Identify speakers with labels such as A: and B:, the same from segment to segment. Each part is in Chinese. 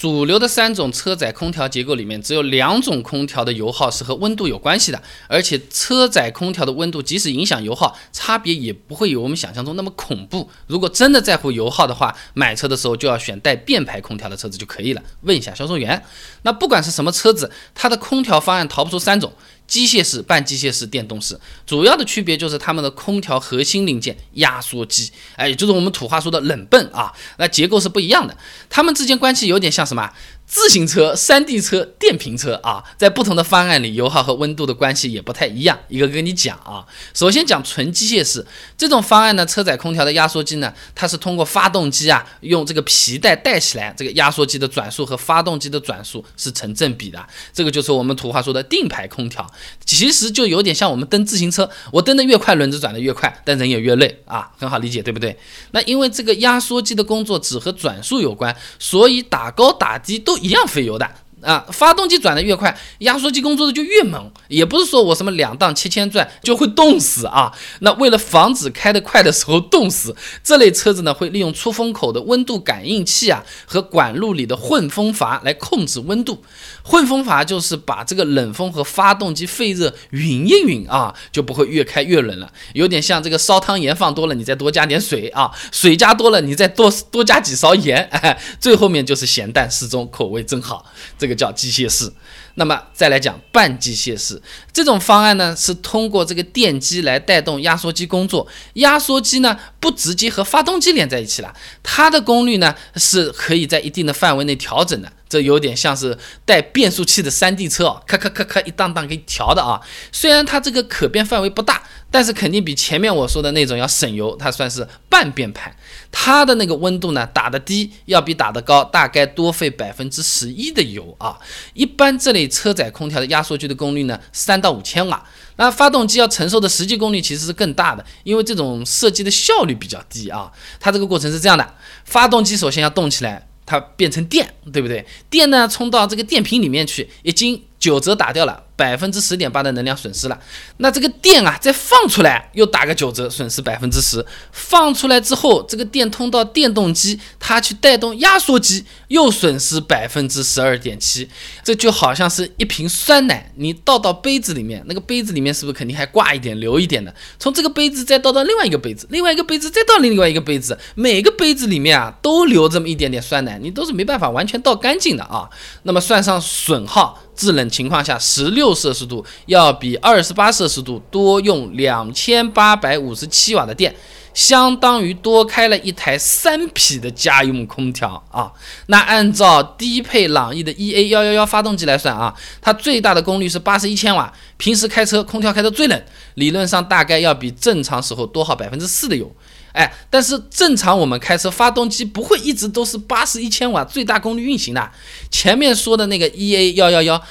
A: 主流的三种车载空调结构里面，只有两种空调的油耗是和温度有关系的，而且车载空调的温度即使影响油耗，差别也不会有我们想象中那么恐怖。如果真的在乎油耗的话，买车的时候就要选带变排空调的车子就可以了。问一下销售员。那不管是什么车子，它的空调方案逃不出三种。机械式、半机械式、电动式，主要的区别就是它们的空调核心零件压缩机，哎，就是我们土话说的冷泵啊，那结构是不一样的，它们之间关系有点像什么？自行车、山地车、电瓶车啊，在不同的方案里，油耗和温度的关系也不太一样。一个跟你讲啊，首先讲纯机械式这种方案呢，车载空调的压缩机呢，它是通过发动机啊，用这个皮带带起来，这个压缩机的转速和发动机的转速是成正比的。这个就是我们土话说的定排空调，其实就有点像我们蹬自行车，我蹬得越快，轮子转得越快，但人也越累啊，很好理解，对不对？那因为这个压缩机的工作只和转速有关，所以打高打低都。一样费油的。啊，发动机转的越快，压缩机工作的就越猛。也不是说我什么两档七千转就会冻死啊。那为了防止开得快的时候冻死，这类车子呢会利用出风口的温度感应器啊和管路里的混风阀来控制温度。混风阀就是把这个冷风和发动机废热匀一匀啊，就不会越开越冷了。有点像这个烧汤盐放多了，你再多加点水啊，水加多了你再多多加几勺盐，哎，最后面就是咸淡适中，口味正好。这个叫机械式，那么再来讲半机械式这种方案呢，是通过这个电机来带动压缩机工作。压缩机呢不直接和发动机连在一起了，它的功率呢是可以在一定的范围内调整的。这有点像是带变速器的山地车啊，咔咔咔咔一档档给调的啊。虽然它这个可变范围不大，但是肯定比前面我说的那种要省油。它算是半变排，它的那个温度呢打的低，要比打的高大概多费百分之十一的油啊。一般这类车载空调的压缩机的功率呢三到五千瓦，那发动机要承受的实际功率其实是更大的，因为这种设计的效率比较低啊。它这个过程是这样的，发动机首先要动起来。它变成电，对不对？电呢，充到这个电瓶里面去，已经九折打掉了。百分之十点八的能量损失了，那这个电啊再放出来又打个九折，损失百分之十。放出来之后，这个电通到电动机，它去带动压缩机，又损失百分之十二点七。这就好像是一瓶酸奶，你倒到杯子里面，那个杯子里面是不是肯定还挂一点、留一点的？从这个杯子再倒到另外一个杯子，另外一个杯子再倒另外一个杯子，每个杯子里面啊都留这么一点点酸奶，你都是没办法完全倒干净的啊。那么算上损耗。制冷情况下，十六摄氏度要比二十八摄氏度多用两千八百五十七瓦的电，相当于多开了一台三匹的家用空调啊！那按照低配朗逸的 EA 幺幺幺发动机来算啊，它最大的功率是八十一千瓦，平时开车空调开得最冷，理论上大概要比正常时候多耗百分之四的油。哎，但是正常我们开车发动机不会一直都是八十一千瓦最大功率运行的。前面说的那个 EA 幺幺幺，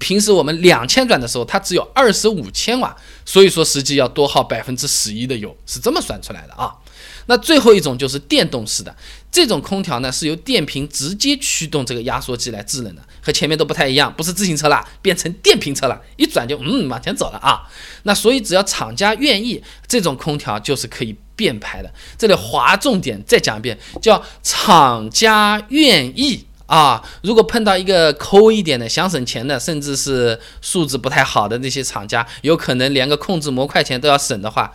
A: 平时我们两千转的时候，它只有二十五千瓦，所以说实际要多耗百分之十一的油，是这么算出来的啊。那最后一种就是电动式的这种空调呢，是由电瓶直接驱动这个压缩机来制冷的，和前面都不太一样，不是自行车了，变成电瓶车了，一转就嗯往前走了啊。那所以只要厂家愿意，这种空调就是可以。变牌的，这里划重点再讲一遍，叫厂家愿意啊。如果碰到一个抠一点的、想省钱的，甚至是素质不太好的那些厂家，有可能连个控制模块钱都要省的话。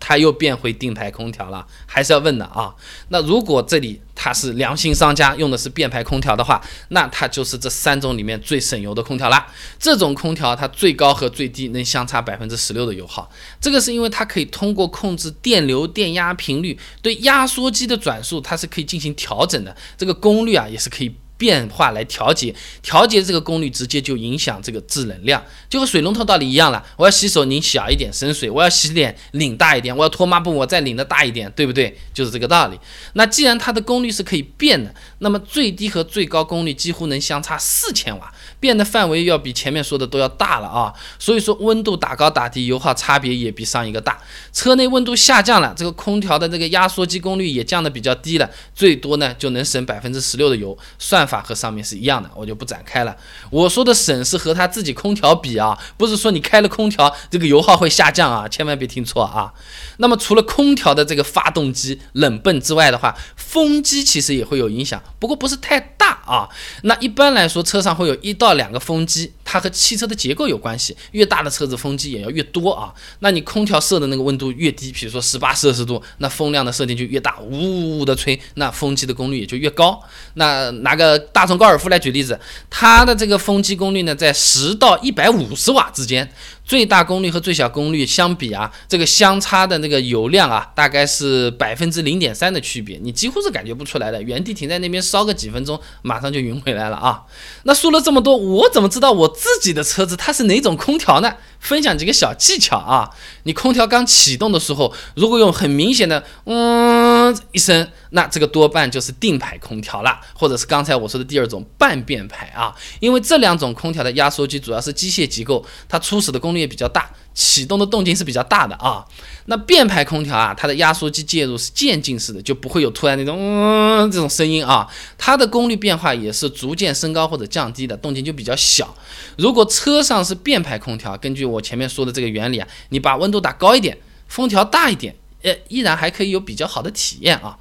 A: 它又变回定排空调了，还是要问的啊。那如果这里它是良心商家用的是变排空调的话，那它就是这三种里面最省油的空调了。这种空调它最高和最低能相差百分之十六的油耗，这个是因为它可以通过控制电流、电压频率，对压缩机的转速它是可以进行调整的，这个功率啊也是可以。变化来调节，调节这个功率直接就影响这个制冷量，就和水龙头道理一样了。我要洗手，拧小一点省水；我要洗脸，拧大一点；我要拖抹布，我再拧的大一点，对不对？就是这个道理。那既然它的功率是可以变的，那么最低和最高功率几乎能相差四千瓦，变的范围要比前面说的都要大了啊。所以说温度打高打低，油耗差别也比上一个大。车内温度下降了，这个空调的这个压缩机功率也降的比较低了，最多呢就能省百分之十六的油，算。法和上面是一样的，我就不展开了。我说的省是和他自己空调比啊，不是说你开了空调这个油耗会下降啊，千万别听错啊。那么除了空调的这个发动机冷泵之外的话，风机其实也会有影响，不过不是太。啊。那一般来说，车上会有一到两个风机，它和汽车的结构有关系，越大的车子风机也要越多啊。那你空调设的那个温度越低，比如说十八摄氏度，那风量的设定就越大，呜呜呜的吹，那风机的功率也就越高。那拿个大众高尔夫来举例子，它的这个风机功率呢，在十到一百五十瓦之间。最大功率和最小功率相比啊，这个相差的那个油量啊，大概是百分之零点三的区别，你几乎是感觉不出来的。原地停在那边烧个几分钟，马上就匀回来了啊。那说了这么多，我怎么知道我自己的车子它是哪种空调呢？分享几个小技巧啊。你空调刚启动的时候，如果用很明显的嗯一声，那这个多半就是定排空调了，或者是刚才我说的第二种半变排啊。因为这两种空调的压缩机主要是机械机构，它初始的功率也比较大，启动的动静是比较大的啊。那变排空调啊，它的压缩机介入是渐进式的，就不会有突然那种嗯这种声音啊。它的功率变化也是逐渐升高或者降低的，动静就比较小。如果车上是变排空调，根据我前面说的这个原理啊，你把温度打高一点，风调大一点，呃，依然还可以有比较好的体验啊。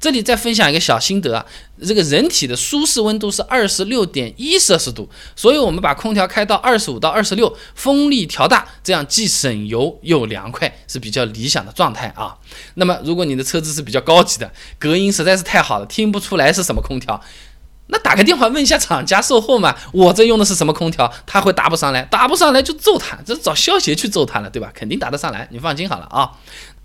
A: 这里再分享一个小心得啊，这个人体的舒适温度是二十六点一摄氏度，所以我们把空调开到二十五到二十六，风力调大，这样既省油又凉快，是比较理想的状态啊。那么如果你的车子是比较高级的，隔音实在是太好了，听不出来是什么空调，那打个电话问一下厂家售后嘛，我这用的是什么空调，他会答不上来，答不上来就揍他，这找消协去揍他了，对吧？肯定答得上来，你放心好了啊。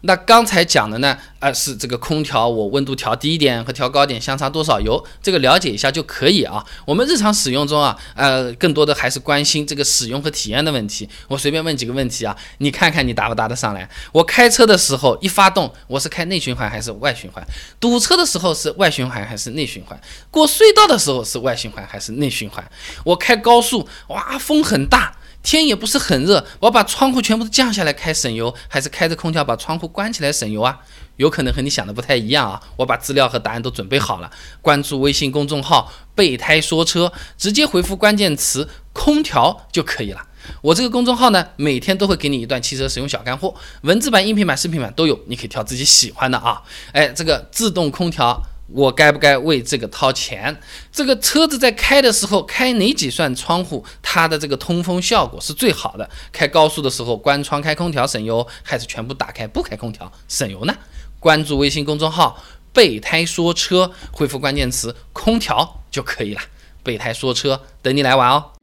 A: 那刚才讲的呢，呃，是这个空调我温度调低一点和调高点相差多少油，这个了解一下就可以啊。我们日常使用中啊，呃，更多的还是关心这个使用和体验的问题。我随便问几个问题啊，你看看你答不答得上来？我开车的时候一发动，我是开内循环还是外循环？堵车的时候是外循环还是内循环？过隧道的时候是外循环还是内循环？我开高速，哇，风很大。天也不是很热，我把窗户全部都降下来开省油，还是开着空调把窗户关起来省油啊？有可能和你想的不太一样啊！我把资料和答案都准备好了，关注微信公众号“备胎说车”，直接回复关键词“空调”就可以了。我这个公众号呢，每天都会给你一段汽车使用小干货，文字版、音频版、视频版都有，你可以挑自己喜欢的啊。哎，这个自动空调。我该不该为这个掏钱？这个车子在开的时候开哪几扇窗户，它的这个通风效果是最好的？开高速的时候关窗开空调省油，还是全部打开不开空调省油呢？关注微信公众号“备胎说车”，回复关键词“空调”就可以了。备胎说车，等你来玩哦。